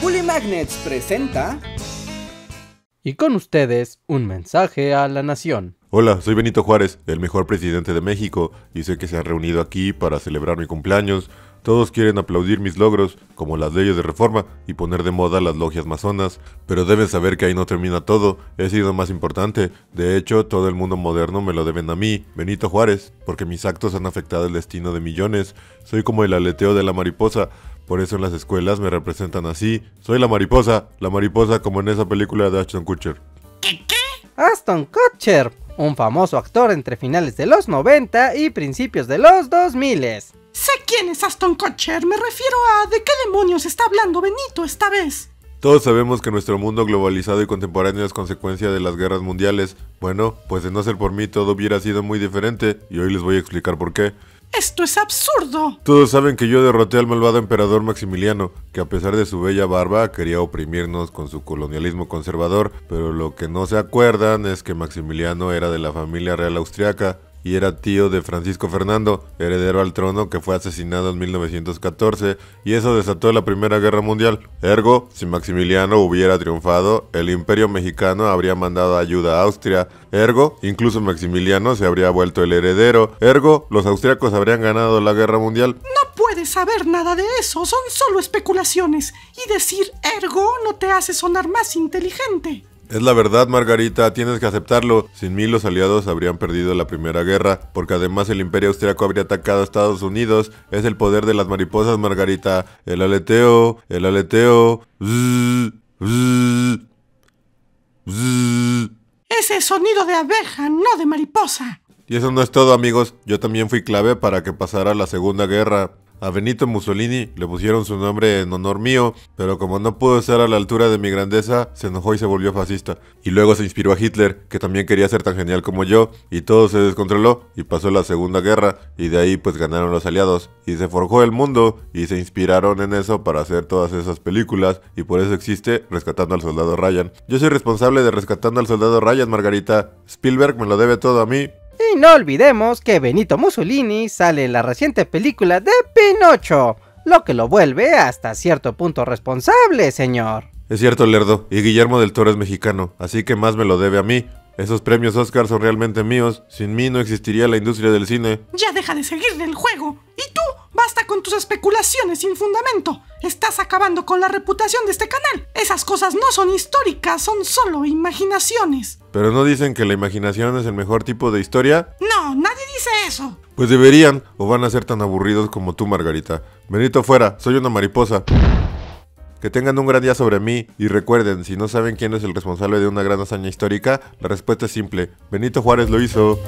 Bully Magnets presenta. Y con ustedes, un mensaje a la nación. Hola, soy Benito Juárez, el mejor presidente de México, y sé que se han reunido aquí para celebrar mi cumpleaños. Todos quieren aplaudir mis logros, como las leyes de reforma y poner de moda las logias masonas, pero deben saber que ahí no termina todo, he sido más importante. De hecho, todo el mundo moderno me lo deben a mí, Benito Juárez, porque mis actos han afectado el destino de millones. Soy como el aleteo de la mariposa, por eso en las escuelas me representan así. Soy la mariposa, la mariposa como en esa película de Ashton Kutcher. Aston Kutcher, un famoso actor entre finales de los 90 y principios de los 2000. Sé quién es Aston Kutcher, me refiero a de qué demonios está hablando Benito esta vez. Todos sabemos que nuestro mundo globalizado y contemporáneo es consecuencia de las guerras mundiales. Bueno, pues de no ser por mí todo hubiera sido muy diferente, y hoy les voy a explicar por qué. Esto es absurdo. Todos saben que yo derroté al malvado emperador Maximiliano, que a pesar de su bella barba quería oprimirnos con su colonialismo conservador, pero lo que no se acuerdan es que Maximiliano era de la familia real austriaca, y era tío de Francisco Fernando, heredero al trono que fue asesinado en 1914 y eso desató la Primera Guerra Mundial. Ergo, si Maximiliano hubiera triunfado, el imperio mexicano habría mandado ayuda a Austria. Ergo, incluso Maximiliano se habría vuelto el heredero. Ergo, los austriacos habrían ganado la Guerra Mundial. No puedes saber nada de eso, son solo especulaciones. Y decir ergo no te hace sonar más inteligente. Es la verdad, Margarita, tienes que aceptarlo. Sin mí los aliados habrían perdido la primera guerra, porque además el imperio austriaco habría atacado a Estados Unidos. Es el poder de las mariposas, Margarita. El aleteo, el aleteo. Bzz. Ese sonido de abeja, no de mariposa. Y eso no es todo, amigos. Yo también fui clave para que pasara la Segunda Guerra. A Benito Mussolini le pusieron su nombre en honor mío, pero como no pudo estar a la altura de mi grandeza, se enojó y se volvió fascista. Y luego se inspiró a Hitler, que también quería ser tan genial como yo, y todo se descontroló, y pasó la Segunda Guerra, y de ahí pues ganaron los aliados, y se forjó el mundo, y se inspiraron en eso para hacer todas esas películas, y por eso existe Rescatando al Soldado Ryan. Yo soy responsable de Rescatando al Soldado Ryan, Margarita. Spielberg me lo debe todo a mí, Y no olvidemos que Benito Mussolini sale en la reciente película de Pinocho, lo que lo vuelve hasta cierto punto responsable, señor. Es cierto, Lerdo, y Guillermo del Toro es mexicano, así que más me lo debe a mí. Esos premios Oscar son realmente míos, sin mí no existiría la industria del cine. Ya deja de seguirle el juego. Y tú, basta con tus especulaciones sin fundamento. Estás acabando con la reputación de este canal. Esas cosas no son históricas, son solo imaginaciones. Pero no dicen que la imaginación es el mejor tipo de historia. No, nadie dice eso. Pues deberían, o van a ser tan aburridos como tú, Margarita. Benito fuera, soy una mariposa. Que tengan un gran día sobre mí y recuerden, si no saben quién es el responsable de una gran hazaña histórica, la respuesta es simple. Benito Juárez lo hizo.